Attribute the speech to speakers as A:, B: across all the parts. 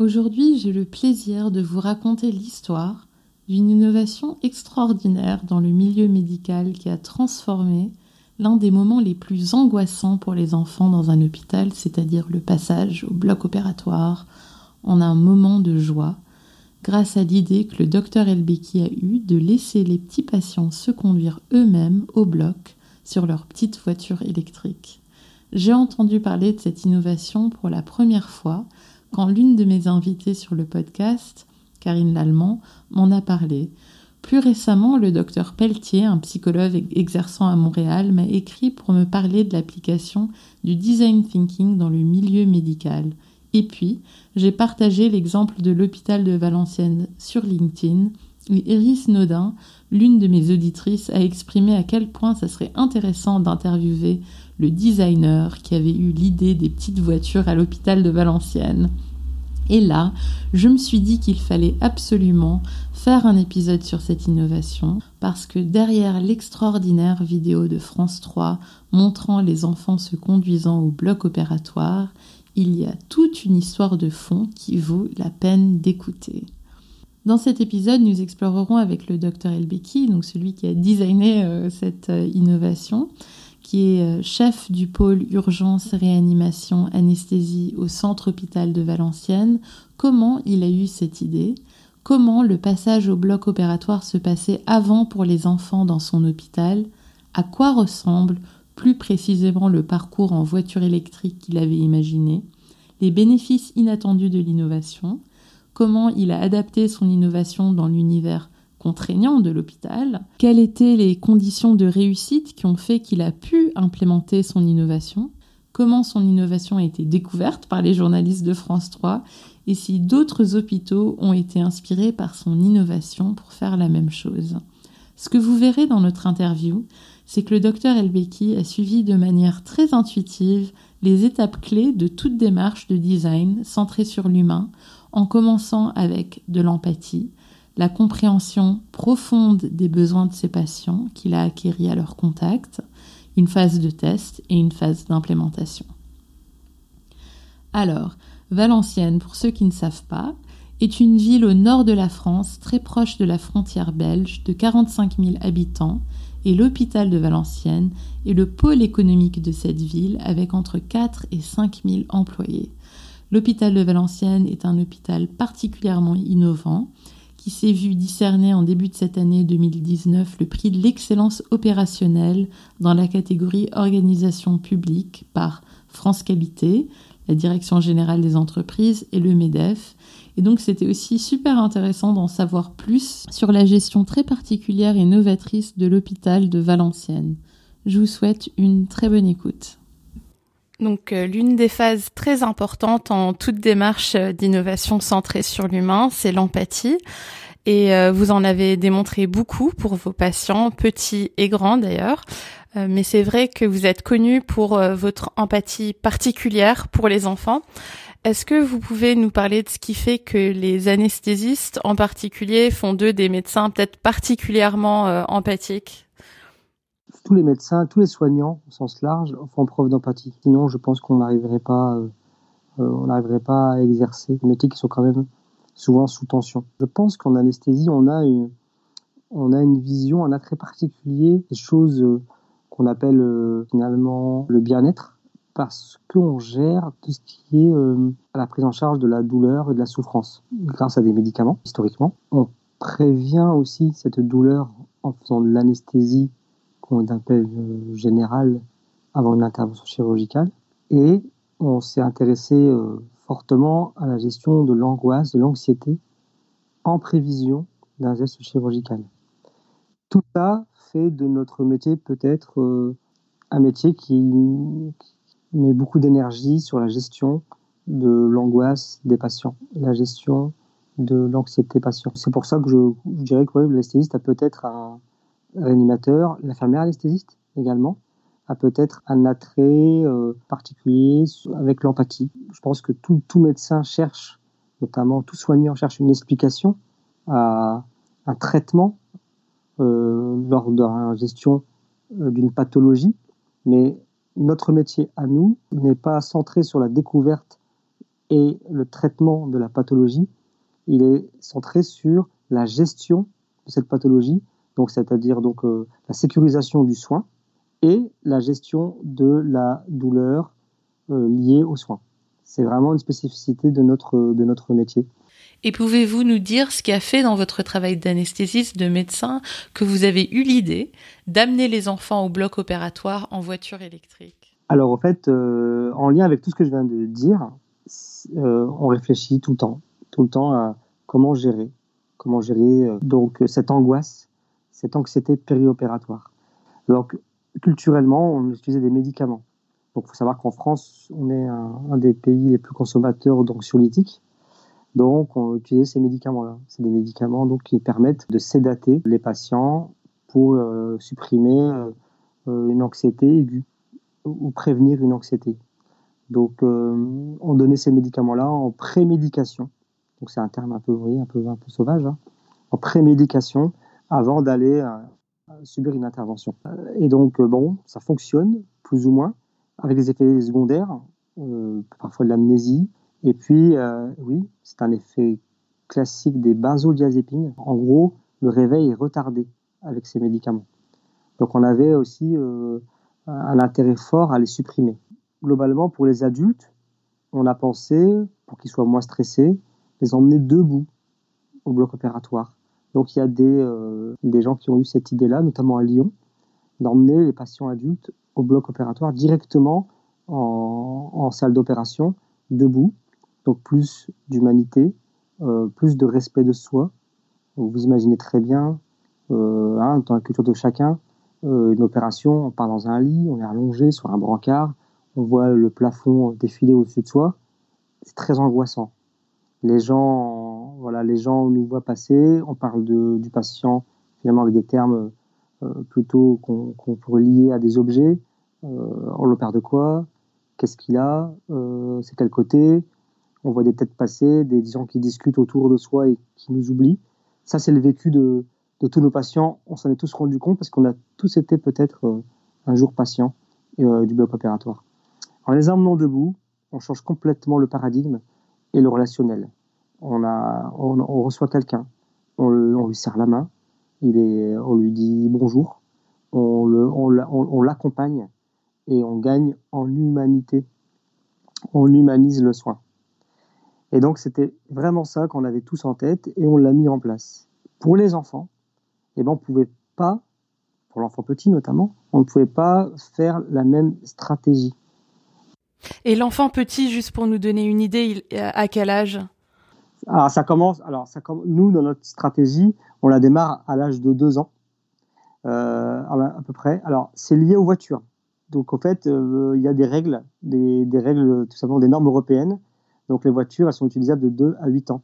A: Aujourd'hui, j'ai le plaisir de vous raconter l'histoire d'une innovation extraordinaire dans le milieu médical qui a transformé l'un des moments les plus angoissants pour les enfants dans un hôpital, c'est-à-dire le passage au bloc opératoire, en un moment de joie, grâce à l'idée que le docteur Elbeki a eue de laisser les petits patients se conduire eux-mêmes au bloc sur leur petite voiture électrique. J'ai entendu parler de cette innovation pour la première fois quand l'une de mes invitées sur le podcast, Karine Lallemand, m'en a parlé. Plus récemment, le docteur Pelletier, un psychologue exerçant à Montréal, m'a écrit pour me parler de l'application du design thinking dans le milieu médical. Et puis, j'ai partagé l'exemple de l'hôpital de Valenciennes sur LinkedIn, où Iris Nodin, l'une de mes auditrices, a exprimé à quel point ça serait intéressant d'interviewer le designer qui avait eu l'idée des petites voitures à l'hôpital de Valenciennes. Et là, je me suis dit qu'il fallait absolument faire un épisode sur cette innovation parce que derrière l'extraordinaire vidéo de France 3 montrant les enfants se conduisant au bloc opératoire, il y a toute une histoire de fond qui vaut la peine d'écouter. Dans cet épisode, nous explorerons avec le docteur Elbeki, donc celui qui a designé euh, cette euh, innovation, qui est euh, chef du pôle urgence, réanimation, anesthésie au centre hôpital de Valenciennes, comment il a eu cette idée, comment le passage au bloc opératoire se passait avant pour les enfants dans son hôpital, à quoi ressemble plus précisément le parcours en voiture électrique qu'il avait imaginé, les bénéfices inattendus de l'innovation, comment il a adapté son innovation dans l'univers contraignant de l'hôpital, quelles étaient les conditions de réussite qui ont fait qu'il a pu implémenter son innovation, comment son innovation a été découverte par les journalistes de France 3 et si d'autres hôpitaux ont été inspirés par son innovation pour faire la même chose? Ce que vous verrez dans notre interview, c'est que le docteur Elbeki a suivi de manière très intuitive les étapes clés de toute démarche de design centrée sur l'humain, en commençant avec de l'empathie, la compréhension profonde des besoins de ses patients qu'il a acquéris à leur contact, une phase de test et une phase d'implémentation. Alors, Valenciennes, pour ceux qui ne savent pas, est une ville au nord de la France, très proche de la frontière belge, de 45 000 habitants, et l'hôpital de Valenciennes est le pôle économique de cette ville avec entre 4 et 5 000 employés. L'hôpital de Valenciennes est un hôpital particulièrement innovant qui s'est vu discerner en début de cette année 2019 le prix de l'excellence opérationnelle dans la catégorie organisation publique par France Qualité, la Direction générale des entreprises et le MEDEF. Et donc c'était aussi super intéressant d'en savoir plus sur la gestion très particulière et novatrice de l'hôpital de Valenciennes. Je vous souhaite une très bonne écoute. Donc euh, l'une des phases très importantes en toute démarche euh, d'innovation centrée sur l'humain, c'est l'empathie. Et euh, vous en avez démontré beaucoup pour vos patients, petits et grands d'ailleurs. mais c'est vrai que vous êtes connu pour votre empathie particulière pour les enfants. Est-ce que vous pouvez nous parler de ce qui fait que les anesthésistes en particulier font d'eux des médecins peut-être particulièrement empathiques?
B: Tous les médecins, tous les soignants au sens large font preuve d'empathie. Sinon, je pense qu'on n'arriverait pas, euh, euh, on n'arriverait pas à exercer des métiers qui sont quand même souvent sous tension. Je pense qu'en anesthésie, on a une, on a une vision, un attrait particulier des choses euh, qu'on appelle finalement le bien-être, parce qu'on gère tout ce qui est la prise en charge de la douleur et de la souffrance grâce à des médicaments historiquement. On prévient aussi cette douleur en faisant de l'anesthésie qu'on appelle euh, général avant une intervention chirurgicale. Et on s'est intéressé euh, fortement à la gestion de l'angoisse, de l'anxiété en prévision d'un geste chirurgical. Tout ça fait de notre métier peut-être euh, un métier qui met beaucoup d'énergie sur la gestion de l'angoisse des patients, la gestion de l'anxiété patient. C'est pour ça que je, dirais que l'anesthésiste a peut-être un réanimateur, l'infirmière anesthésiste également, a peut-être un attrait euh, particulier avec l'empathie. Je pense que tout, tout, médecin cherche, notamment tout soignant cherche une explication à un traitement euh, lors de la gestion euh, d'une pathologie, mais notre métier à nous n'est pas centré sur la découverte et le traitement de la pathologie, il est centré sur la gestion de cette pathologie, donc c'est-à-dire donc euh, la sécurisation du soin et la gestion de la douleur euh, liée aux soins. C'est vraiment une spécificité de notre de notre métier.
A: Et pouvez-vous nous dire ce qui a fait dans votre travail d'anesthésiste, de médecin, que vous avez eu l'idée d'amener les enfants au bloc opératoire en voiture électrique?
B: Alors en fait, euh, en lien avec tout ce que je viens de dire, on réfléchit tout le temps tout le temps à comment gérer, comment gérer donc cette angoisse, cette anxiété périopératoire. Donc culturellement, on utilisait des médicaments. Donc il faut savoir qu'en France, on est un, des pays les plus consommateurs d'anxiolytiques. Donc on utilisait ces médicaments-là. C'est des médicaments donc qui permettent de sédater les patients pour euh, supprimer euh, une anxiété aiguë ou prévenir une anxiété. Donc on donnait ces médicaments-là en prémédication donc c'est un terme un peu, un peu, un peu sauvage, hein, en prémédication avant d'aller euh, subir une intervention. Et donc, euh, bon, ça fonctionne, plus ou moins, avec des effets secondaires, euh, parfois de l'amnésie. Et puis, oui, c'est un effet classique des benzodiazépines. En gros, le réveil est retardé avec ces médicaments. Donc, on avait aussi un intérêt fort à les supprimer. Globalement, pour les adultes, on a pensé, pour qu'ils soient moins stressés, les emmener debout au bloc opératoire. Donc il y a des, euh, des gens qui ont eu cette idée-là, notamment à Lyon, d'emmener les patients adultes au bloc opératoire directement en, salle d'opération, debout. Donc plus d'humanité, euh, plus de respect de soi. vous imaginez très bien, euh, hein, dans la culture de chacun, une opération, on part dans un lit, on est allongé sur un brancard, on voit le plafond défiler au-dessus de soi. C'est très angoissant les gens, voilà, les gens nous voient passer, on parle du patient finalement avec des termes euh, plutôt qu'on pourrait lier à des objets. Euh, on l'opère de quoi? Qu'est-ce qu'il a? Euh, C'est quel côté? On voit des têtes passer, des gens qui discutent autour de soi et qui nous oublient. Ça, c'est le vécu de, tous nos patients. On s'en est tous rendu compte parce qu'on a tous été peut-être un jour patients du bloc opératoire. En les emmenant debout, on change complètement le paradigme et le relationnel. On, a, on, reçoit quelqu'un, on, lui serre la main, il est, on lui dit bonjour, on, on, l'accompagne et on gagne en humanité. On humanise le soin. Et donc c'était vraiment ça qu'on avait tous en tête et on l'a mis en place. Pour les enfants, eh ben, on ne pouvait pas, pour l'enfant petit notamment, on ne pouvait pas faire la même stratégie.
A: Et l'enfant petit, juste pour nous donner une idée, à quel âge?
B: Alors ça commence. Alors ça, nous dans notre stratégie, on la démarre à l'âge de 2 ans, euh, à peu près. Alors c'est lié aux voitures. Donc en fait, euh, il y a des règles, des, règles tout simplement des normes européennes. Donc les voitures, elles sont utilisables de 2 à 8 ans.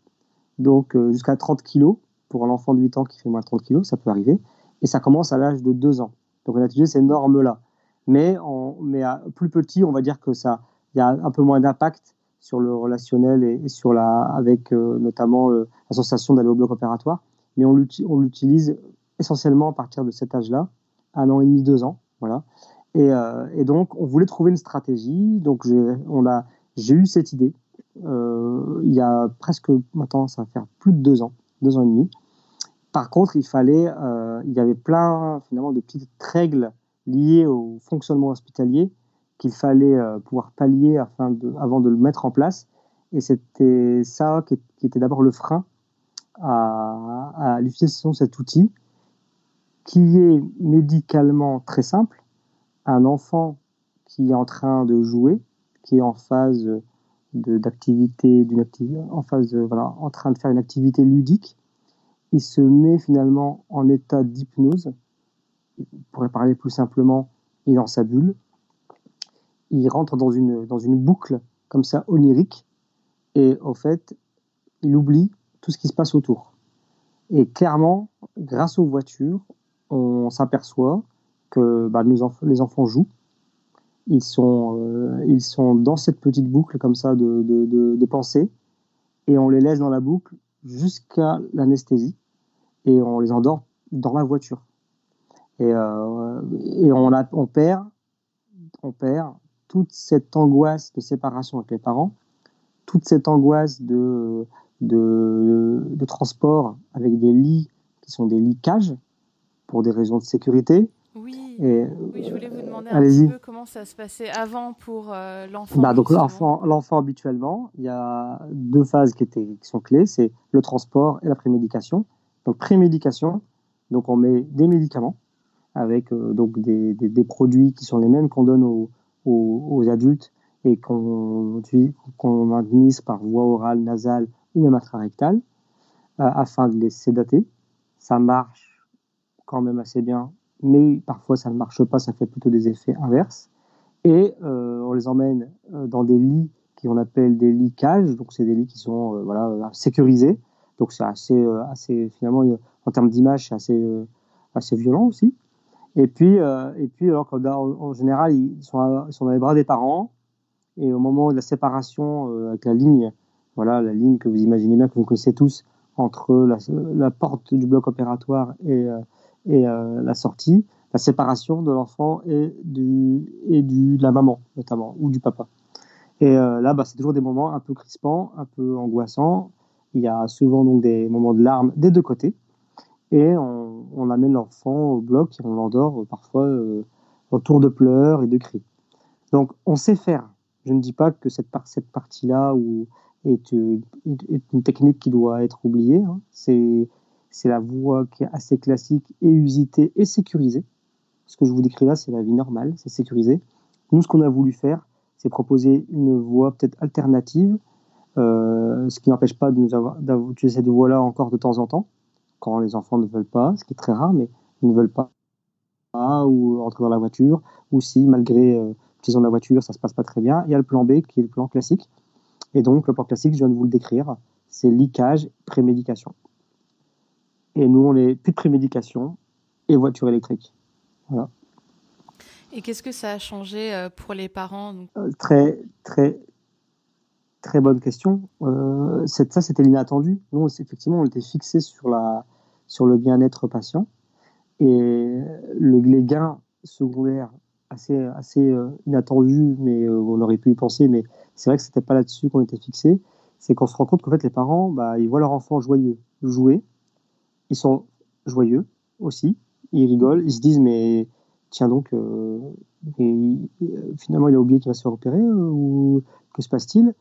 B: Donc euh, jusqu'à 30 kg pour un enfant de 8 ans qui fait moins de 30 kg, ça peut arriver. Et ça commence à l'âge de 2 ans. Donc on a utilisé ces normes-là. Mais, mais à plus petit, on va dire que ça, il y a un peu moins d'impact sur le relationnel et, sur la, avec euh, notamment euh, la sensation d'aller au bloc opératoire. Mais on l'utilise essentiellement à partir de cet âge-là, un an et demi, deux ans, voilà. Et, euh, donc, on voulait trouver une stratégie. Donc, j'ai eu cette idée. il y a presque maintenant, ça va faire plus de deux ans, deux ans et demi. Par contre, il fallait, il y avait plein finalement de petites règles liées au fonctionnement hospitalier qu'il fallait euh, pouvoir pallier avant de le mettre en place. Et c'était ça qui, était d'abord le frein à, l'utilisation de cet outil, qui est médicalement très simple. Un enfant qui est en train de jouer, qui est en phase d'activité, d'une en phase, voilà, en train de faire une activité ludique, il se met finalement en état d'hypnose. On pourrait parler plus simplement, il est dans sa bulle, il rentre dans une, dans une boucle comme ça onirique et au fait, il oublie tout ce qui se passe autour. Et clairement, grâce aux voitures, on s'aperçoit que bah, les enfants jouent. Ils sont, euh, ils sont dans cette petite boucle comme ça de, de, pensée et on les laisse dans la boucle jusqu'à l'anesthésie et on les endort dans la voiture. Et, euh, et on, a, on, perd, on perd toute cette angoisse de séparation avec les parents, toute cette angoisse de, de, de transport avec des lits qui sont des lits cages pour des raisons de sécurité.
C: Oui, oui je voulais vous demander un petit peu comment ça se passait avant pour euh, l'enfant.
B: Bah, donc l'enfant, l'enfant habituellement, il y a deux phases qui, étaient, qui sont clés, c'est le transport et la prémédication. Donc prémédication, donc on met des médicaments avec euh, donc des, des, des, produits qui sont les mêmes qu'on donne aux, aux, adultes et qu'on administre par voie orale, nasale ou même intrarectale euh, afin de les sédater. Ça marche quand même assez bien, mais parfois ça ne marche pas, ça fait plutôt des effets inverses. Et euh, on les emmène euh, dans des lits qu'on appelle des lits cages, donc c'est des lits qui sont euh, voilà sécurisés. Donc c'est assez, assez finalement en termes d'image, assez, assez violent aussi. Et puis, et puis alors en, en général, ils sont, dans les bras des parents. Et au moment de la séparation avec la ligne voilà la ligne que vous imaginez bien, que vous connaissez tous, entre la, la porte du bloc opératoire et, euh, et euh, la sortie, la séparation de l'enfant et, du, et du, de la maman, notamment, ou du papa. Et euh, là, bah, c'est toujours des moments un peu crispants, un peu angoissants. Il y a souvent donc des moments de larmes des deux côtés. Et on, amène l'enfant au bloc et on l'endort parfois euh, autour de pleurs et de cris. Donc on sait faire. Je ne dis pas que cette, cette partie-là où est, une technique qui doit être oubliée. Hein. C'est la voie qui est assez classique et usitée et sécurisée. Ce que je vous décris là, c'est la vie normale, c'est sécurisé. Nous, ce qu'on a voulu faire, c'est proposer une voie peut-être alternative, euh, ce qui n'empêche pas de nous avoir d'utiliser cette voie-là encore de temps en temps, quand les enfants ne veulent pas, ce qui est très rare, mais ils ne veulent pas ou entrer dans la voiture, ou si malgré euh, l'utilisation de la voiture, ça se passe pas très bien, il y a le plan B qui est le plan classique, et donc, le plan classique, je viens de vous le décrire, c'est liquage, prémédication. Et nous, on est plus de prémédication et voiture électrique. Voilà.
C: Et qu'est-ce que ça a changé euh, pour les parents
B: euh, Très, très, très bonne question. Euh, ça, c'était l'inattendu. Nous, effectivement, on était fixé sur, la, sur le bien-être patient. Et le, les gains secondaires assez, assez euh, inattendu, mais euh, on aurait pu y penser, mais c'est vrai que c'était pas là-dessus qu'on était fixé. C'est qu'on se rend compte qu'en fait, les parents, bah, ils voient leur enfant joyeux jouer, ils sont joyeux aussi, ils rigolent, ils se disent, mais tiens donc, euh, et, finalement, il a oublié qu'il va se faire opérer, ou que se passe-t-il?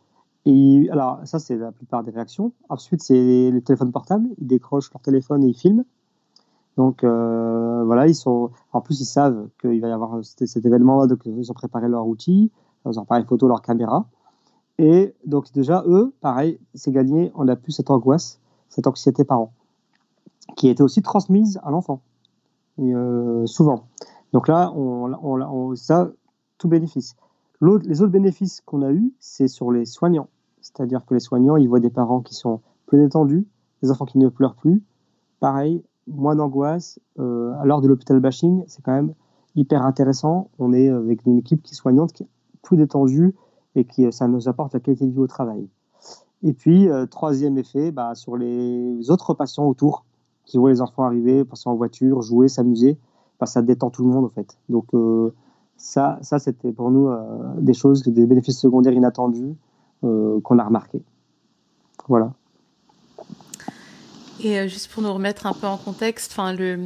B: Et alors, ça, c'est la plupart des réactions. Ensuite, c'est les téléphones portables. Ils décrochent leur téléphone et ils filment. Donc euh, voilà, ils sont. En plus, ils savent qu'il va y avoir cet, événement-là, donc ils ont préparé leur outil, ont préparé photo, leur caméra. Et donc déjà, eux, pareil, c'est gagné. On a plus cette angoisse, cette anxiété parent, qui a été aussi transmise à l'enfant, euh, souvent. Donc là, on, on, on, ça, tout bénéfice. Les autres bénéfices qu'on a eu, c'est sur les soignants. C'est-à-dire que les soignants, ils voient des parents qui sont plus détendus, des enfants qui ne pleurent plus. Pareil, moins d'angoisse. Euh, à l'heure de l'hôpital bashing, c'est quand même hyper intéressant. On est avec une équipe qui est soignante, qui est plus détendue et qui ça nous apporte la qualité de vie au travail. Et puis, euh, troisième effet, bah, sur les autres patients autour qui voient les enfants arriver, passer en voiture, jouer, s'amuser, bah, ça détend tout le monde en fait. Donc euh, ça, ça c'était pour nous euh, des choses, des bénéfices secondaires inattendus euh, qu'on a remarqué. Voilà.
C: Et euh, juste pour nous remettre un peu en contexte, enfin le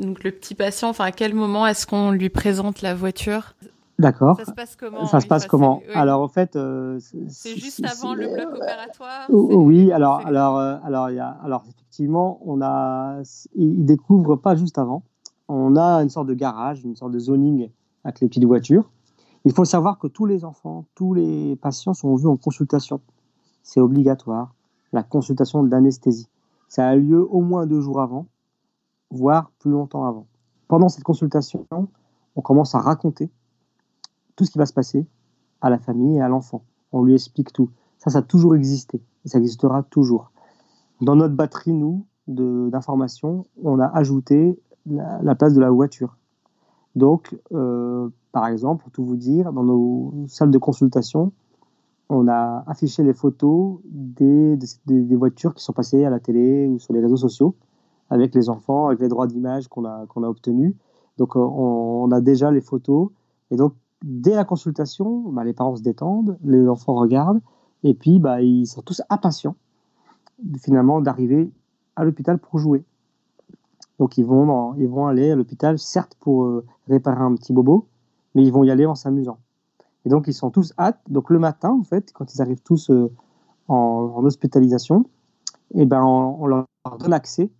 C: donc le petit patient, enfin à quel moment est-ce qu'on lui présente la voiture?
B: D'accord.
C: Ça se passe comment?
B: Ça se passe comment?
C: oui.
B: Alors en fait, euh,
C: c'est juste avant le bloc opératoire.
B: Oui, alors alors euh, alors il y a alors effectivement on a il découvre pas juste avant. On a une sorte de garage, une sorte de zoning avec les petites voitures. Il faut savoir que tous les enfants, tous les patients sont vus en consultation. C'est obligatoire, la consultation d'anesthésie. Ça a lieu au moins deux jours avant, voire plus longtemps avant. Pendant cette consultation, on commence à raconter tout ce qui va se passer à la famille et à l'enfant. On lui explique tout. Ça, ça a toujours existé. Et ça existera toujours. Dans notre batterie, nous, d'informations, on a ajouté la, place de la voiture. Donc, euh, par exemple, pour tout vous dire, dans nos salles de consultation, on a affiché les photos des, des, voitures qui sont passées à la télé ou sur les réseaux sociaux avec les enfants, avec les droits d'image qu'on a, a obtenus. Donc, euh, on, a déjà les photos. Et donc, dès la consultation, bah, les parents se détendent, les enfants regardent, et puis bah, ils sont tous impatients finalement d'arriver à l'hôpital pour jouer. Donc ils vont, ils vont aller à l'hôpital, certes pour euh, réparer un petit bobo, mais ils vont y aller en s'amusant. Et donc ils sont tous hâte. Donc le matin, en fait, quand ils arrivent tous euh, en, hospitalisation, eh ben on, leur donne accès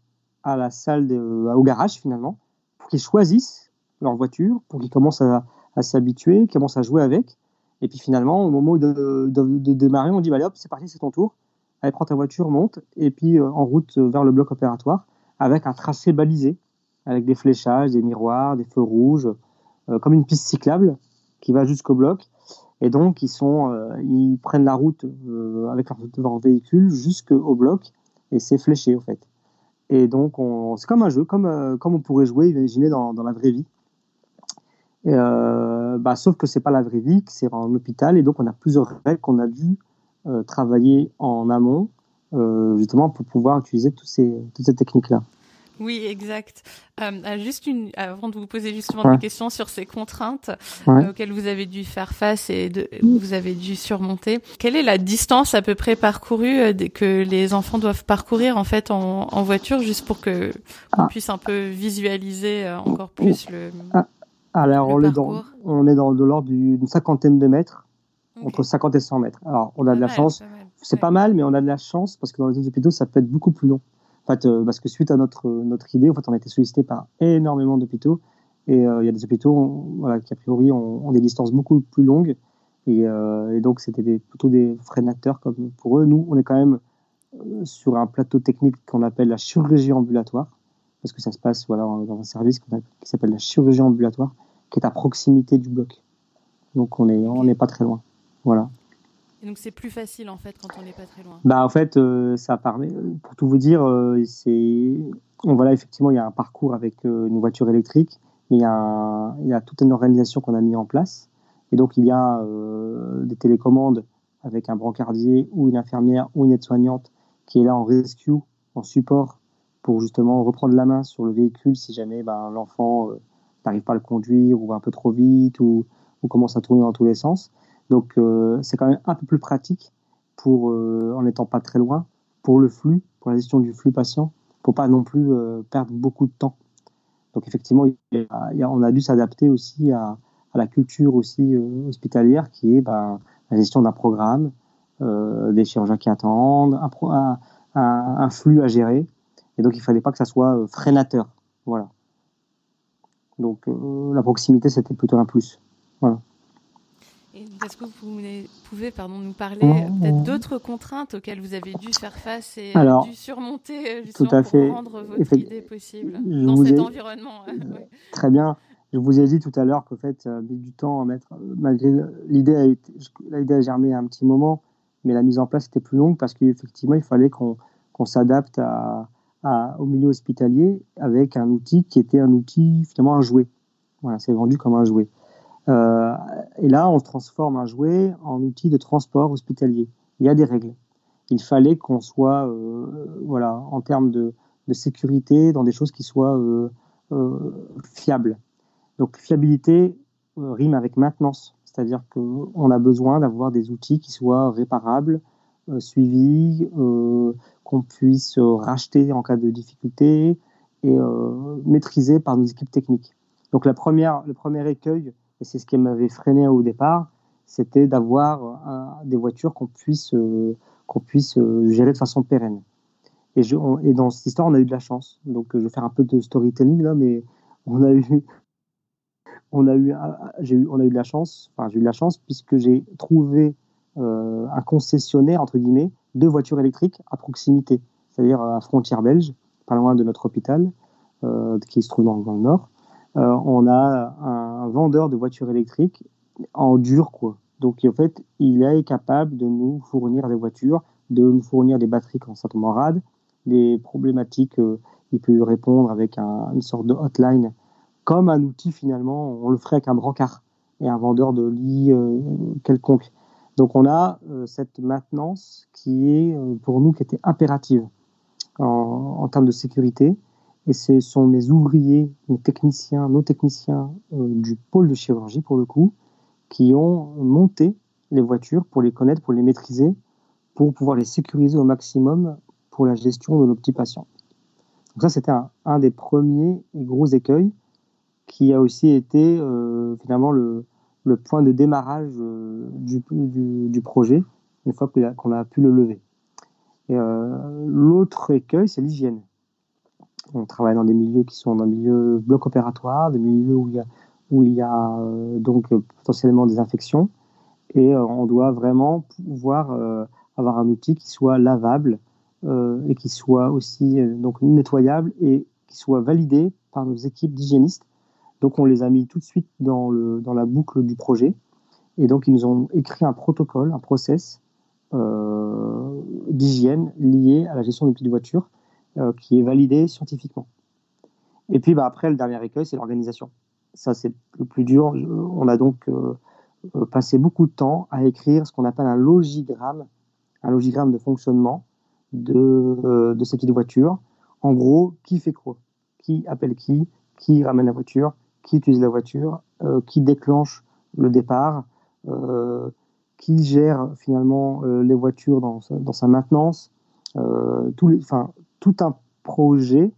B: à la salle, de, au garage finalement, pour qu'ils choisissent leur voiture, pour qu'ils commencent à, à s'habituer, commencent à jouer avec. Et puis finalement, au moment de, de, démarrer, on dit bah, allez hop, c'est parti, c'est ton tour. Allez, prends ta voiture, monte, et puis euh, en route vers le bloc opératoire avec un tracé balisé, avec des fléchages, des miroirs, des feux rouges, euh, comme une piste cyclable qui va jusqu'au bloc. Et donc, euh, ils prennent la route euh, avec leur, véhicule jusqu'au bloc et c'est fléché, en fait. Et donc, c'est comme un jeu, comme, comme on pourrait jouer, imaginez, dans, la vraie vie. Bah, sauf que c'est pas la vraie vie, c'est en hôpital. Et donc, on a plusieurs règles qu'on a dû travailler en amont euh, justement pour pouvoir utiliser tous ces, toutes ces techniques-là.
C: Oui, exact. Euh, euh, juste une, avant de vous poser justement des questions sur ces contraintes auxquelles vous avez dû faire face et de, vous avez dû surmonter, quelle est la distance à peu près parcourue que les enfants doivent parcourir en fait en, en voiture, juste pour que qu'on ah. puisse un peu visualiser encore plus le.
B: Ah. Alors on, est dans, on est dans de l'ordre d'une cinquantaine de mètres, entre 50 et 100 mètres. Alors on a de la chance c'est pas mal, mais on a de la chance parce que dans les autres hôpitaux, ça peut être beaucoup plus long. En fait, euh, parce que suite à notre, notre idée, en fait, on a été sollicité par énormément d'hôpitaux. Et euh, il y a des hôpitaux voilà, qui, a priori, ont, des distances beaucoup plus longues. Et, euh, donc, c'était plutôt des freinateurs comme pour eux. Nous, on est quand même sur un plateau technique qu'on appelle la chirurgie ambulatoire, parce que ça se passe voilà, dans un service qui s'appelle la chirurgie ambulatoire, qui est à proximité du bloc. Donc, on n'est on pas très loin. Voilà
C: donc c'est plus facile en fait quand on n'est pas très loin.
B: Bah en fait euh, ça permet, pour tout vous dire, euh, c'est, voilà effectivement il y a un parcours avec euh, une voiture électrique, mais il y a, toute une organisation qu'on a mis en place, et donc il y a des télécommandes avec un brancardier ou une infirmière ou une aide-soignante qui est là en rescue, en support pour justement reprendre la main sur le véhicule si jamais ben, l'enfant n'arrive pas à le conduire ou va un peu trop vite ou commence à tourner dans tous les sens. Donc euh, c'est quand même un peu plus pratique pour, euh, en n'étant pas très loin, pour le flux, pour la gestion du flux patient, pour pas non plus euh, perdre beaucoup de temps. Donc effectivement, on a dû s'adapter aussi à, la culture aussi hospitalière qui est ben, la gestion d'un programme, des chirurgiens qui attendent, un, flux à gérer. Et donc il fallait pas que ça soit freinateur. Voilà. Donc la proximité, c'était plutôt un plus. Voilà.
C: Est-ce que vous pouvez pardon, nous parler peut-être d'autres contraintes auxquelles vous avez dû faire face et dû surmonter euh, justement pour rendre votre idée possible dans cet environnement
B: euh, Très bien. Je vous ai dit tout à l'heure qu'en fait, a mis du temps à mettre, malgré l'idée a, été, l'idée a germé un petit moment, mais la mise en place était plus longue parce qu'effectivement, il fallait qu'on, s'adapte à, au milieu hospitalier avec un outil qui était un outil finalement un jouet. Voilà, c'est vendu comme un jouet. Euh, et là, on transforme un jouet en outil de transport hospitalier. Il y a des règles. Il fallait qu'on soit, euh, voilà, en termes de, de, sécurité, dans des choses qui soient euh, fiables. Donc, fiabilité rime avec maintenance, c'est-à-dire qu'on a besoin d'avoir des outils qui soient réparables, suivis, qu'on puisse racheter en cas de difficulté et maîtrisés par nos équipes techniques. Donc, la première, le premier écueil et c'est ce qui m'avait freiné au départ, c'était d'avoir des voitures qu'on puisse, euh, puisse euh, gérer de façon pérenne. Et, dans cette histoire, on a eu de la chance. Donc, euh, je vais faire un peu de storytelling là, mais on a eu, on a eu, j'ai eu, on a eu de la chance. J'ai eu de la chance puisque j'ai trouvé un concessionnaire entre guillemets de voitures électriques à proximité, c'est-à-dire à frontière belge, pas loin de notre hôpital, qui se trouve dans, le nord. On a un vendeur de voitures électriques en dur, quoi. Donc en fait, il est capable de nous fournir des voitures, de nous fournir des batteries quand ça tombe en rade, des problématiques, euh, il peut répondre avec une sorte de hotline, comme un outil finalement, on le ferait avec un brancard et un vendeur de lit euh, quelconque. Donc on a euh, cette maintenance qui est pour nous qui était impérative en, termes de sécurité. Et ce sont mes ouvriers, mes techniciens, nos techniciens du pôle de chirurgie pour le coup, qui ont monté les voitures pour les connaître, pour les maîtriser, pour pouvoir les sécuriser au maximum pour la gestion de nos petits patients. Donc ça, c'était un, des premiers gros écueils qui a aussi été euh, finalement le, point de démarrage euh, du, du, projet une fois qu'on a, pu le lever. Euh, l'autre écueil, c'est l'hygiène. On travaille dans des milieux qui sont dans des milieux bloc opératoire, des milieux où il y a, a donc potentiellement des infections, et on doit vraiment pouvoir avoir un outil qui soit lavable, euh, et qui soit aussi euh, donc nettoyable et qui soit validé par nos équipes d'hygiénistes. Donc on les a mis tout de suite dans, le, dans la boucle du projet. Et donc ils nous ont écrit un protocole, un process euh, d'hygiène lié à la gestion des petites voitures qui est validé scientifiquement. Et puis bah, après, le dernier écueil, c'est l'organisation. Ça, c'est le plus dur. On a donc passé beaucoup de temps à écrire ce qu'on appelle un logigramme, un logigramme de fonctionnement de, euh, de ces petites voitures. En gros, qui fait quoi? Qui appelle qui? Qui ramène la voiture? Qui utilise la voiture? Euh, Qui déclenche le départ? Euh, Qui gère finalement les voitures dans, sa maintenance? Tout un projet,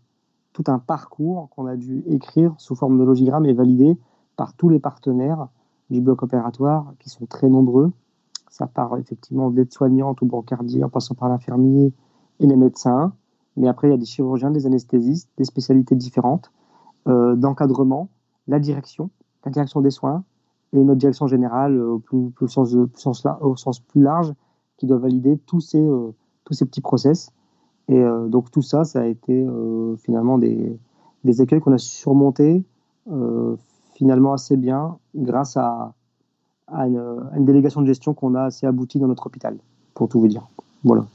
B: tout un parcours qu'on a dû écrire sous forme de logigramme et valider par tous les partenaires du bloc opératoire, qui sont très nombreux. Ça part effectivement de l'aide-soignante ou brancardier, en passant par l'infirmier, et les médecins. Mais après, il y a des chirurgiens, des anesthésistes, des spécialités différentes, euh, d'encadrement, la direction, la direction des soins et notre direction générale au, au sens plus large qui doit valider tous ces, euh, tous ces petits process. Et euh, donc tout ça, ça a été finalement des, des écueils qu'on a surmontés finalement assez bien grâce à, à, une, à une délégation de gestion qu'on a assez aboutie dans notre hôpital, pour tout vous dire.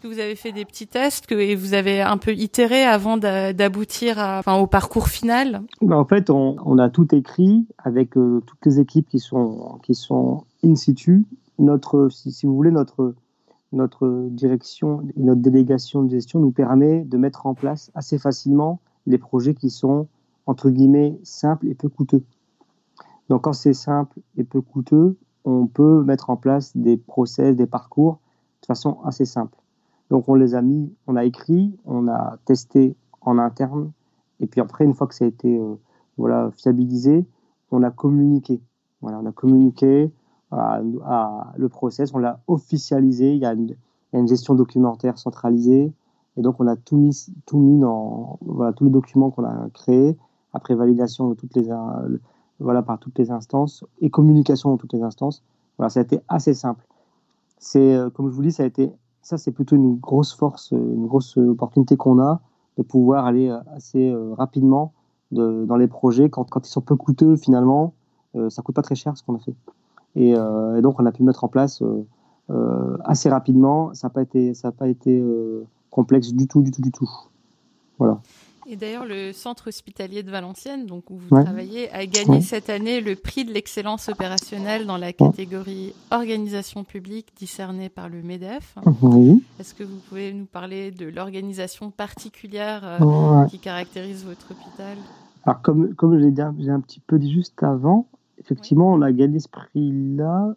C: Vous avez fait des petits tests que, et vous avez un peu itéré avant d'aboutir enfin, au parcours final?
B: Ben, En fait, on, a tout écrit avec euh, toutes les équipes qui sont, qui sont in situ. Notre, si, si, vous voulez, notre, notre direction et notre délégation de gestion nous permet de mettre en place assez facilement les projets qui sont, entre guillemets, simples et peu coûteux. Donc quand c'est simple et peu coûteux, on peut mettre en place des process, des parcours de façon assez simple. Donc on les a mis, on a écrit, on a testé en interne, et puis après, une fois que ça a été euh, voilà, fiabilisé, on a communiqué. Voilà, on a communiqué le process, on l'a officialisé, il y, a une, gestion documentaire centralisée, et donc on a tout mis, tout mis dans tous les documents qu'on a créés, après validation de toutes les, voilà, par toutes les instances, et communication dans toutes les instances. Voilà, ça a été assez simple. Euh, comme je vous dis, ça a été ça, c'est plutôt une grosse force, une grosse opportunité qu'on a de pouvoir aller euh, assez euh, rapidement de, dans les projets. Quand, quand, ils sont peu coûteux, finalement, euh, ça coûte pas très cher ce qu'on a fait. Et, et, donc, on a pu mettre en place assez rapidement. Ça n'a pas été, ça pas été complexe du tout, du tout, du tout. Voilà.
C: Et d'ailleurs, le centre hospitalier de Valenciennes, donc où vous travaillez, a gagné cette année le prix de l'excellence opérationnelle dans la catégorie organisation publique discernée par le MEDEF. Oui. Est-ce que vous pouvez nous parler de l'organisation particulière euh, qui caractérise votre hôpital?
B: Alors, comme, comme je l'ai un petit peu dit juste avant, effectivement, on a gagné ce prix-là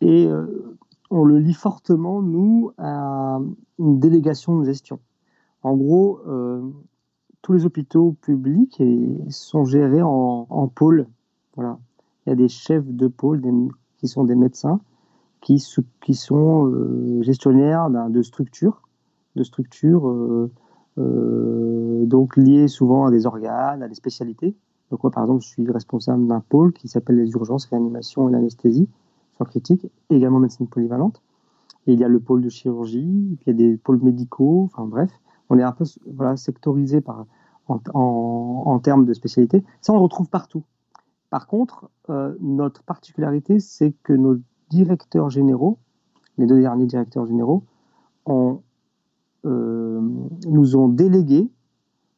B: et euh, on le lit fortement, nous, à une délégation de gestion. En gros, euh, tous les hôpitaux publics sont gérés en, en pôle. Il y a des chefs de pôle qui sont des médecins qui, sont euh, gestionnaires de structures, de structures donc liées souvent à des organes, à des spécialités. Donc moi, par exemple, je suis responsable d'un pôle qui s'appelle les urgences, réanimation et l'anesthésie, sans critique, également médecine polyvalente. Et il y a le pôle de chirurgie, puis il y a des pôles médicaux, enfin bref on est un peu voilà, sectorisé par, en, termes de spécialité. Ça, on le retrouve partout. Par contre, euh, notre particularité, c'est que nos directeurs généraux, les deux derniers directeurs généraux, ont, euh, nous ont délégué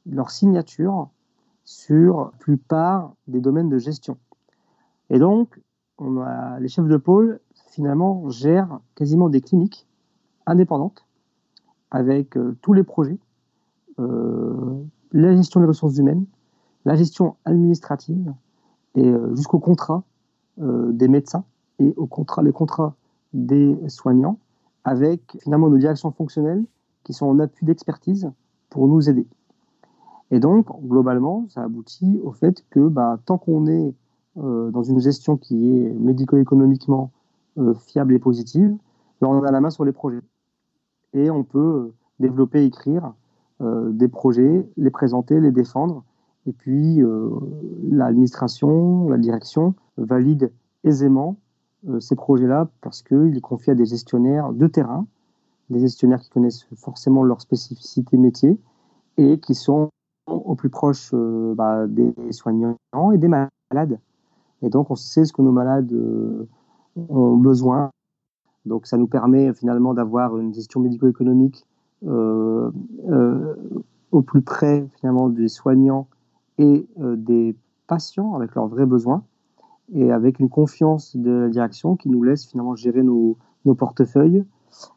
B: leur signature sur la plupart des domaines de gestion. Et donc, les chefs de pôle, finalement, gèrent quasiment des cliniques indépendantes avec euh, tous les projets, euh, la gestion des ressources humaines, la gestion administrative et euh, jusqu'au contrat des médecins et au contrat, les contrats des soignants avec finalement nos directions fonctionnelles qui sont en appui d'expertise pour nous aider. Et donc, globalement, ça aboutit au fait que bah, tant qu'on est dans une gestion qui est médico-économiquement fiable et positive, bah, on a la main sur les projets. Et on peut développer, écrire euh, des projets, les présenter, les défendre. Et puis, euh, l'administration, la direction valide aisément euh, ces projets-là parce qu'il est confié à des gestionnaires de terrain, des gestionnaires qui connaissent forcément leur spécificité métier et qui sont au plus proche bah, des soignants et des malades. Et donc, on sait ce que nos malades ont besoin. Donc, ça nous permet finalement d'avoir une gestion médico-économique euh, euh, au plus près finalement des soignants et euh, des patients avec leurs vrais besoins et avec une confiance de la direction qui nous laisse finalement gérer nos, nos portefeuilles.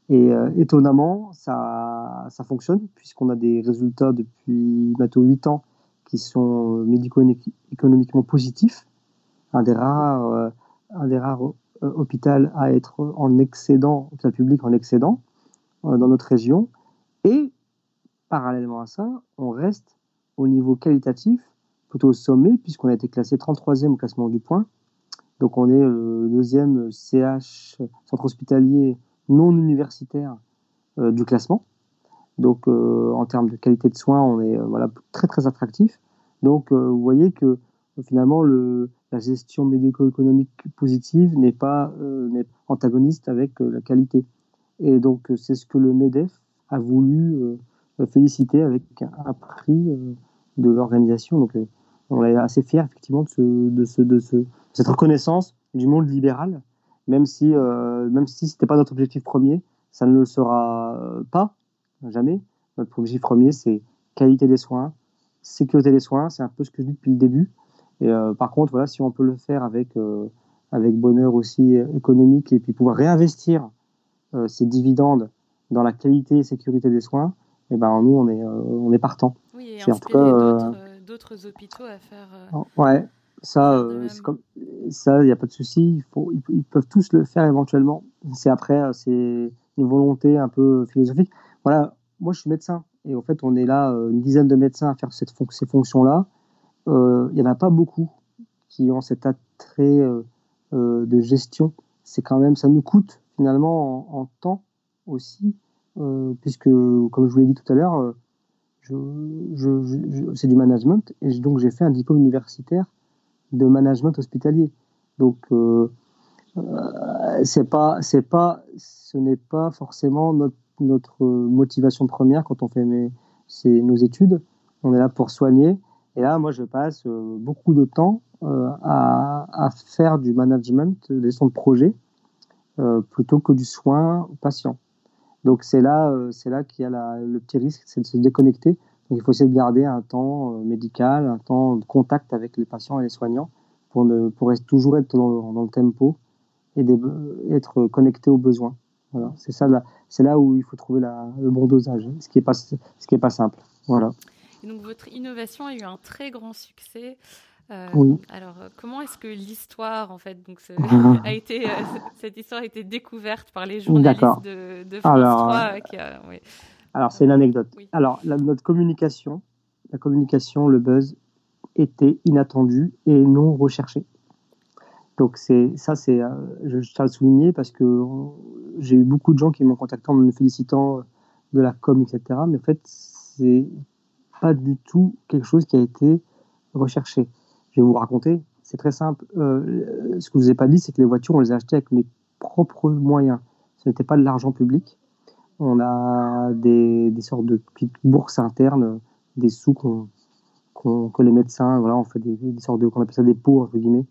B: Et étonnamment, ça, fonctionne puisqu'on a des résultats depuis bientôt 8 ans qui sont médico-économiquement positifs. Un des rares, un des rares hôpitaux à être en excédent, hôpital public en excédent dans notre région. Et parallèlement à ça, on reste au niveau qualitatif plutôt au sommet, puisqu'on a été classé 33e au classement du point. Donc on est le deuxième CH, centre hospitalier non universitaire euh, du classement. Donc euh, en termes de qualité de soins, on est euh, voilà, très très attractif. Donc vous voyez que finalement le, la gestion médico-économique positive n'est pas antagoniste avec la qualité. Et donc c'est ce que le MEDEF a voulu féliciter avec un, prix de l'organisation. Donc, on est assez fiers effectivement de, ce, de, ce, de, ce, cette reconnaissance du monde libéral, même si, même si ce n'était pas notre objectif premier, ça ne le sera pas, jamais. Notre objectif premier, c'est qualité des soins, sécurité des soins, c'est un peu ce que je dis depuis le début. Et par contre, voilà, si on peut le faire avec, avec bonheur aussi économique et puis pouvoir réinvestir ces dividendes dans la qualité et sécurité des soins, et eh ben nous on est euh, on est partant.
C: Oui, et inspirer euh, euh, d'autres hopitaux à faire.
B: ouais, ça, comme, ça, il n'y a pas de souci. Il faut, ils, peuvent tous le faire éventuellement. C'est après, c'est une volonté un peu philosophique. Voilà, moi je suis médecin et en fait on est là une dizaine de médecins à faire cette ces fonctions-là. Il n'y en a pas beaucoup qui ont cet attrait de gestion. C'est quand même, ça nous coûte finalement en temps aussi, euh, puisque, comme je vous l'ai dit tout à l'heure, euh, je, c'est du management, et donc j'ai fait un diplôme universitaire de management hospitalier. Donc, euh, c'est pas, c'est pas, ce n'est pas forcément notre, notre, motivation première quand on fait mes, nos études. On est là pour soigner. Et là, moi, je passe beaucoup de temps à, à, faire du management, des gestion de projet, plutôt que du soin aux patients. Donc c'est là, euh, c'est là qu'il y a le petit risque, c'est de se déconnecter. Il faut essayer de garder un temps euh, médical, un temps de contact avec les patients et les soignants pour, ne, pour toujours être dans, le tempo et être connecté aux besoins. Voilà, c'est ça, c'est là où il faut trouver le bon dosage, ce qui est pas, ce qui est pas simple. Voilà.
C: Et donc votre innovation a eu un très grand succès. Euh, alors, euh, comment est-ce que l'histoire, en fait, donc, a été, euh, cette histoire a été découverte par les journalistes de, de, France alors, 3
B: Alors, c'est une anecdote. Alors, notre communication, la communication, le buzz, était inattendu et non recherché. Donc, c'est ça, c'est, je tiens à le souligner parce que j'ai eu beaucoup de gens qui m'ont contacté en me félicitant de la com, etc. Mais en fait, c'est pas du tout quelque chose qui a été recherché. Je vais vous raconter. C'est très simple. Euh, ce que je vous ai pas dit, c'est que les voitures, on les a achetées avec mes propres moyens. Ce n'était pas de l'argent public. On a des, des, sortes de petites bourses internes, des sous qu'on, qu'on, que les médecins, voilà, on fait des, des sortes de, qu'on appelle ça des pots, entre guillemets.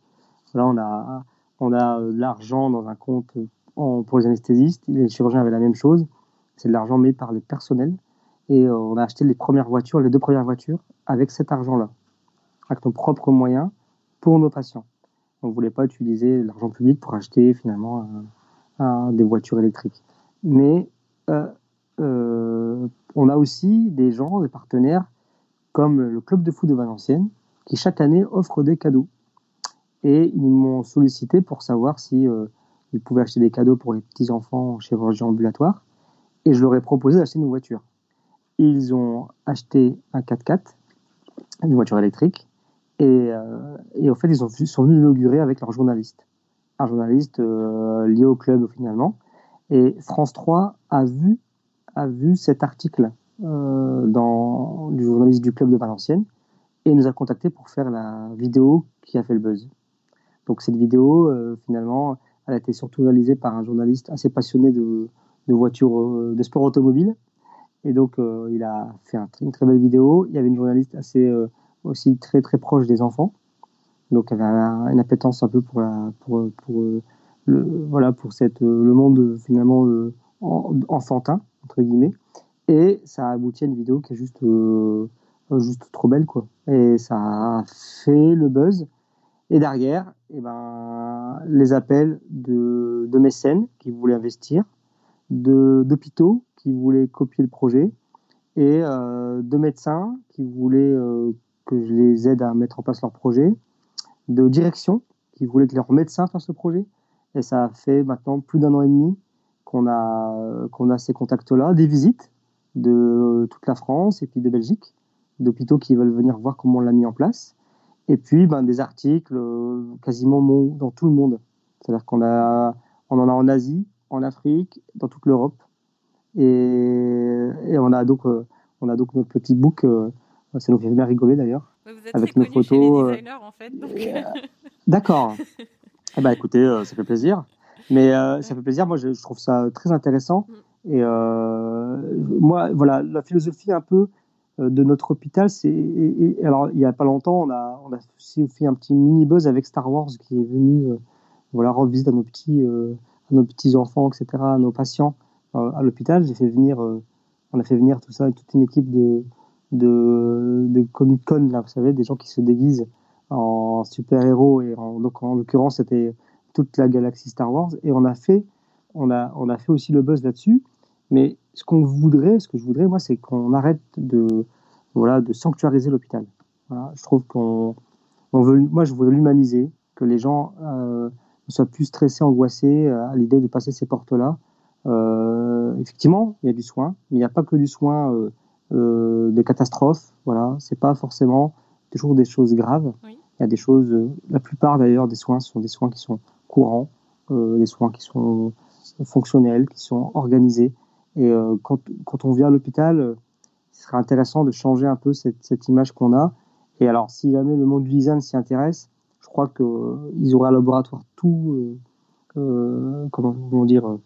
B: Là, on a, On a de l'argent dans un compte pour les anesthésistes. Les chirurgiens avaient la même chose. C'est de l'argent mis par les personnels. Et on a acheté les premières voitures, les deux premières voitures, avec cet argent-là, avec nos propres moyens pour nos patients. On ne voulait pas utiliser l'argent public pour acheter finalement des voitures électriques. Mais euh, euh, on a aussi des gens, des partenaires, comme le club de foot de Valenciennes, qui chaque année offre des cadeaux. Et ils m'ont sollicité pour savoir si euh, ils pouvaient acheter des cadeaux pour les petits enfants en chirurgie ambulatoire. Et je leur ai proposé d'acheter une voiture. Ils ont acheté un 4x4, une voiture électrique, et, en fait, ils sont, sont venus l'inaugurer avec leur journaliste un journaliste euh, lié au club finalement. Et France 3 a vu, a vu cet article euh, dans, du journaliste du club de Valenciennes et nous a contacté pour faire la vidéo qui a fait le buzz. Donc cette vidéo, euh, finalement, elle a été surtout réalisée par un journaliste assez passionné de, de voitures, de sport automobile. Et donc il a fait une très belle vidéo. Il y avait une journaliste assez aussi très très proche des enfants donc elle avait une appétence un peu pour, pour voilà pour cette le monde finalement euh, enfantin entre guillemets. Et ça a abouti à une vidéo qui est juste euh, juste trop belle quoi. Et ça a fait le buzz. Et derrière eh ben les appels de, de mécènes qui voulaient investir d'hôpitaux qui voulaient copier le projet et euh, de médecins qui voulaient que je les aide à mettre en place leur projet de direction qui voulaient que leurs médecins fassent le projet. Et ça fait maintenant plus d'un an et demi qu'on a, qu'on a ces contacts-là, des visites de toute la France et puis de Belgique, d'hôpitaux qui veulent venir voir comment on l'a mis en place. Et puis ben, des articles euh, quasiment dans tout le monde. C'est-à-dire qu'on a, on en a en Asie, en Afrique, dans toute l'Europe. Et, et, on a donc, euh, on a donc notre petit book, euh, ça nous fait bien rigoler d'ailleurs,
C: avec nos photos. Chez les designers, en fait,
B: D'accord. eh ben, écoutez, euh, ça fait plaisir. Mais ça fait plaisir. Moi, je, trouve ça très intéressant. Mm. Et moi, voilà, la philosophie un peu de notre hôpital, c'est. Alors, il n'y a pas longtemps, on a, on a aussi fait un petit mini buzz avec Star Wars qui est venu voilà, rendre visite à nos petits, à nos petits enfants, etc., à nos patients à l'hôpital. J'ai fait venir, on a fait venir tout ça, toute une équipe de, de, de Comic Con, là, vous savez, des gens qui se déguisent en super-héros, et en, en l'occurrence, c'était toute la galaxie Star Wars, et on a fait, on a, on a fait aussi le buzz là-dessus, mais ce qu'on voudrait, ce que je voudrais, moi, c'est qu'on arrête de, voilà, de sanctuariser l'hôpital. Je trouve qu'on on veut, moi, je voudrais l'humaniser, que les gens euh, ne soient plus stressés, angoissés euh, à l'idée de passer ces portes-là. Euh, effectivement, il y a du soin, mais il n'y a pas que du soin euh, euh, des catastrophes. Voilà, c'est pas forcément toujours des choses graves. Il y a des choses, euh, la plupart d'ailleurs des soins sont des soins qui sont courants, euh, des soins qui sont fonctionnels, qui sont organisés. Et quand, quand, on vient à l'hôpital, ce serait intéressant de changer un peu cette, image qu'on a. Et alors, si jamais le monde du design s'y intéresse, je crois qu'ils auraient un laboratoire tout, euh, comment, dire,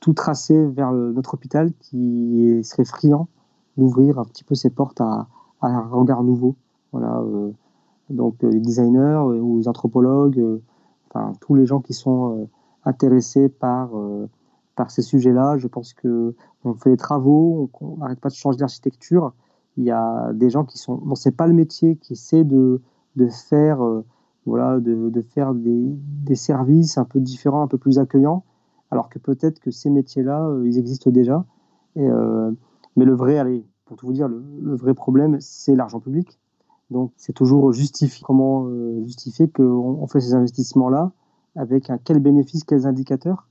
B: tout tracé vers notre hôpital qui serait friand d'ouvrir un petit peu ses portes à, un regard nouveau. Voilà, euh, donc euh, les designers euh, ou les anthropologues, enfin tous les gens qui sont intéressés par par ces sujets-là. Je pense que on fait des travaux, on n'arrête pas de changer d'architecture. Il y a des gens qui sont, bon, c'est pas le métier, qui essaie de, de faire, voilà, de, de faire des, des, services un peu différents, un peu plus accueillants, alors que peut-être que ces métiers-là, ils existent déjà. Mais le vrai, allez, pour tout vous dire, le, vrai problème, c'est l'argent public. Donc, c'est toujours justifié. Comment euh, justifier qu'on on fait ces investissements-là avec un quel bénéfice, quels indicateurs?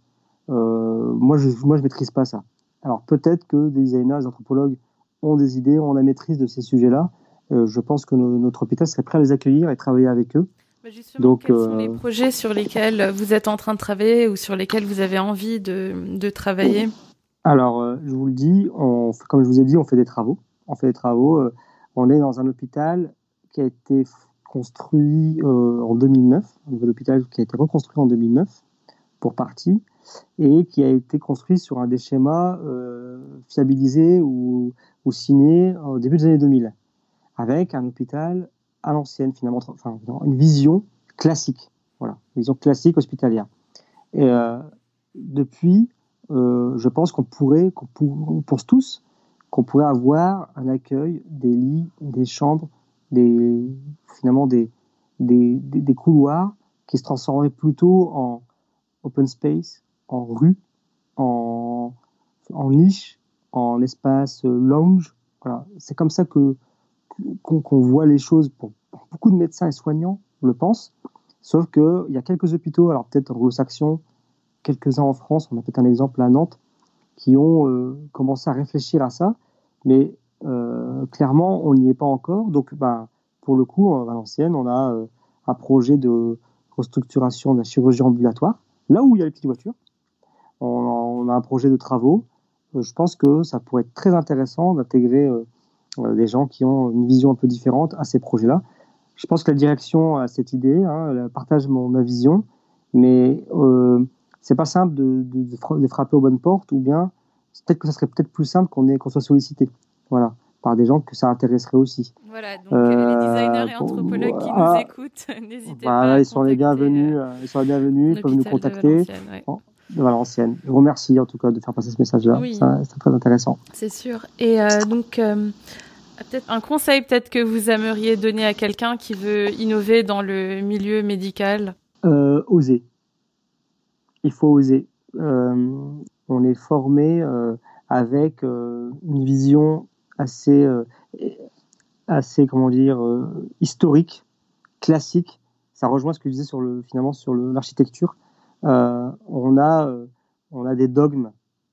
B: Euh, Moi, je moi, je maîtrise pas ça. Alors, peut-être que des designers, des anthropologues ont des idées, ont la maîtrise de ces sujets-là. Euh, je pense que notre hôpital serait prêt à les accueillir et travailler avec eux.
C: Bah, justement, Donc, quels sont les projets sur lesquels vous êtes en train de travailler ou sur lesquels vous avez envie de, de travailler?
B: Alors, je vous le dis, on, comme je vous ai dit, on fait des travaux. On fait des travaux. On est dans un hôpital qui a été construit euh, en 2009, un nouvel hôpital qui a été reconstruit en 2009 pour partie et qui a été construit sur un des schémas fiabilisés ou, ou signés au début des années 2000, avec un hôpital à l'ancienne finalement, une vision classique. Voilà, vision classique hospitalière. Et depuis, je pense qu'on pourrait, qu'on pense tous, qu'on pourrait avoir un accueil, des lits, des chambres, des, finalement des, des, des, couloirs qui se transformeraient plutôt en open space, en rue, en, en niche, en espace lounge. Voilà. C'est comme ça que qu'on voit les choses pour, beaucoup de médecins et soignants le pensent. Sauf qu'il y a quelques hôpitaux, alors peut-être anglo-saxons, quelques-uns en France, on a peut-être un exemple à Nantes, qui ont euh, commencé à réfléchir à ça, mais euh, clairement, on n'y est pas encore. Donc, bah, pour le coup, à Valenciennes, on a euh, un projet de restructuration de la chirurgie ambulatoire, là où il y a les petites voitures. On a, un projet de travaux. je pense que ça pourrait être très intéressant d'intégrer des gens qui ont une vision un peu différente à ces projets-là. Je pense que la direction a cette idée, hein, elle partage ma vision, mais euh, c'est pas simple de, frapper aux bonnes portes, ou bien peut-être que ça serait peut-être plus simple qu'on soit sollicité, voilà, par des gens que ça intéresserait aussi.
C: Voilà, donc euh, les designers et anthropologues qui nous ah, écoutent, n'hésitez pas.
B: À ils sont les bienvenus, euh, ils sont les bienvenus, ils peuvent nous contacter. De Valenciennes. Je vous remercie en tout cas de faire passer ce message-là. C'est très intéressant.
C: C'est sûr. Et euh, donc, Peut-être un conseil peut-être que vous aimeriez donner à quelqu'un qui veut innover dans le milieu médical?
B: Euh, Oser. Il faut oser. Euh, on est formé euh, avec une vision assez, assez comment dire, historique, classique. Ça rejoint ce que je disais sur le, finalement sur l'architecture. on, a, on a des dogmes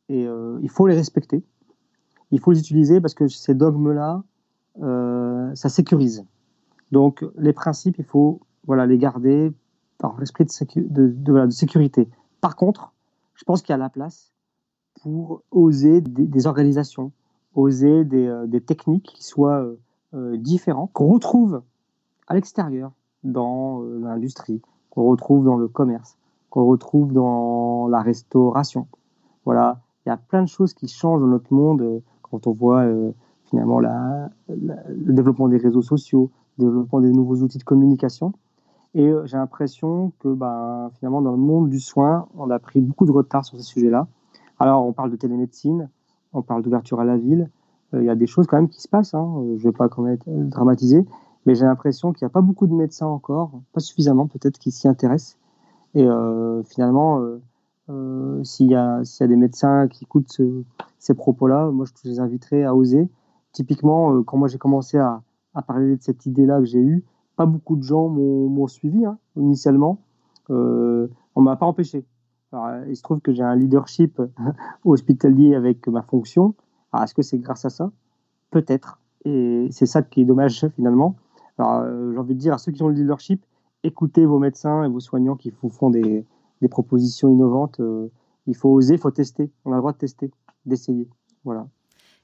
B: et il faut les respecter. Il faut les utiliser parce que ces dogmes-là, euh, ça sécurise. Donc les principes, il faut voilà, les garder par l'esprit de, de, sécurité. Par contre, je pense qu'il y a la place pour oser des, organisations, oser des, euh, des, techniques qui soient euh, différentes, qu'on retrouve à l'extérieur, dans l'industrie, qu'on retrouve dans le commerce, qu'on retrouve dans la restauration. Voilà, il y a plein de choses qui changent dans notre monde quand on voit finalement la, le développement des réseaux sociaux, le développement des nouveaux outils de communication. Et euh, j'ai l'impression que bah, finalement, dans le monde du soin, on a pris beaucoup de retard sur ces sujets-là. Alors, on parle de télémédecine, on parle d'ouverture à la ville. Euh, il y a des choses quand même qui se passent. Hein. Je ne vais pas quand même dramatiser, mais j'ai l'impression qu'il n'y a pas beaucoup de médecins encore, pas suffisamment peut-être, qui s'y intéressent. Et euh, finalement, euh, s'il y, a des médecins qui écoutent ces propos-là, moi, je les inviterais à oser Typiquement, euh, quand moi j'ai commencé à, parler de cette idée-là que j'ai eue, pas beaucoup de gens m'ont suivi hein, initialement. Euh, on m'a pas empêché. Il se trouve que j'ai un leadership hospitalier avec ma fonction. Est-ce que c'est grâce à ça? Peut-être. Et c'est ça qui est dommage finalement. Euh, j'ai envie de dire à ceux qui ont le leadership, écoutez vos médecins et vos soignants qui vous font des, propositions innovantes. Euh, il faut oser, il faut tester. On a le droit de tester, d'essayer. Voilà.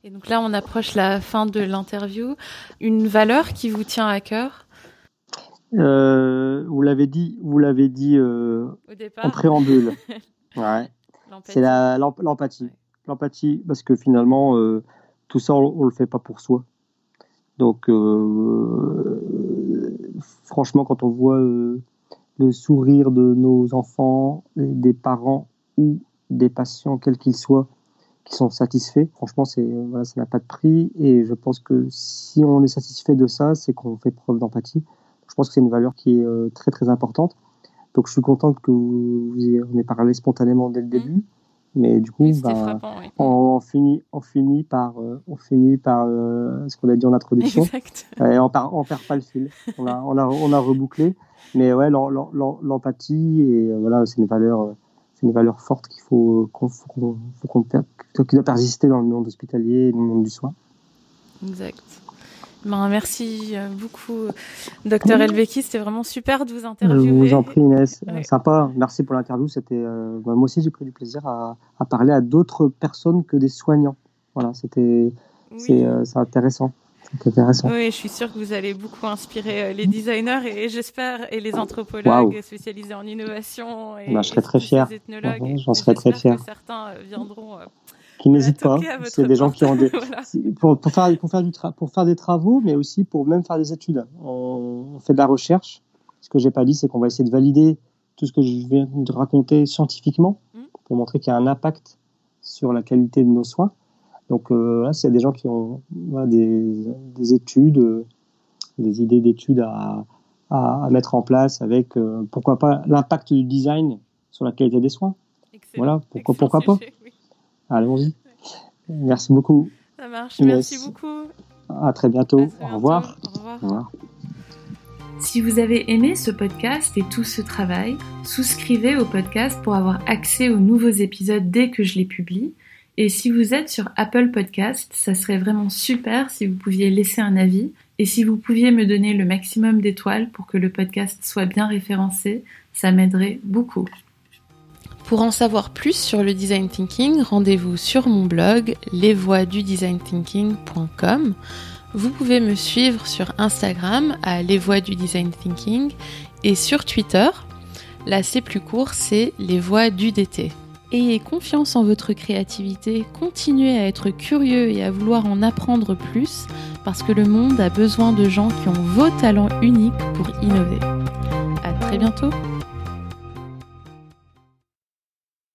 C: Et donc là, on approche la fin de l'interview. Une valeur qui vous tient à cœur?
B: Euh, Vous l'avez dit, vous l'avez dit euh, en préambule. ouais. C'est l'empathie. L'empathie, parce que finalement, euh, tout ça, on, ne le fait pas pour soi. Donc, franchement, quand on voit le sourire de nos enfants, des parents ou des patients, quels qu'ils soient, qui sont satisfaits. Franchement, c'est voilà, ça n'a pas de prix et je pense que si on est satisfait de ça, c'est qu'on fait preuve d'empathie. Je pense que c'est une valeur qui est euh, très très importante. Donc je suis content que vous, vous en ayez parlé spontanément dès le mmh. début. Mais du coup, bah, on, finit, on finit par, euh, on finit par euh, ce qu'on a dit en introduction. Et on, par, on perd pas le fil. On a, on a, on a rebouclé. Mais ouais, l'empathie et voilà, c'est une valeur c'est une valeur forte qu'il faut qu'on qui doit persister dans le monde hospitalier et dans le monde du soin.
C: Exact. Ben, merci euh, beaucoup, docteur Elveki. C'était vraiment super de vous interviewer.
B: Je vous en prie, Inès. Sympa. Merci pour l'interview. C'était, euh, moi aussi, j'ai pris du plaisir à, à parler à d'autres personnes que des soignants. Voilà, c'était, c'est, euh, intéressant. intéressant.
C: Oui, je suis sûre que vous allez beaucoup inspirer les designers et, j'espère et les anthropologues spécialisés en innovation et,
B: ben, je serais très fier. J'en serais très fier.
C: certains viendront
B: qui n'hésitent pas. C'est des gens qui ont des pour, pour, faire pour faire du pour faire des travaux, mais aussi pour même faire des études. On, fait de la recherche. Ce que j'ai pas dit, c'est qu'on va essayer de valider tout ce que je viens de raconter scientifiquement mm. pour montrer qu'il y a un impact sur la qualité de nos soins. Donc euh, là, a des gens qui ont des, études, des idées d'études à, mettre en place avec, euh, pourquoi pas, l'impact du design sur la qualité des soins. Voilà, pourquoi, pourquoi pas Allons-y. Merci beaucoup.
C: Ça marche, merci beaucoup.
B: À très bientôt. Au, revoir. Au revoir.
A: Si vous avez aimé ce podcast et tout ce travail, souscrivez au podcast pour avoir accès aux nouveaux épisodes dès que je les publie. Et si vous êtes sur Apple Podcast, ça serait vraiment super si vous pouviez laisser un avis et si vous pouviez me donner le maximum d'étoiles pour que le podcast soit bien référencé, ça m'aiderait beaucoup. Pour en savoir plus sur le design thinking, rendez-vous sur mon blog lesvoiesdudesignThinking.com. Vous pouvez me suivre sur Instagram à Les et sur Twitter. Là, c'est plus court, c'est Les Voix du DT. Ayez confiance en votre créativité, continuez à être curieux et à vouloir en apprendre plus parce que le monde a besoin de gens qui ont vos talents uniques pour innover. À très bientôt!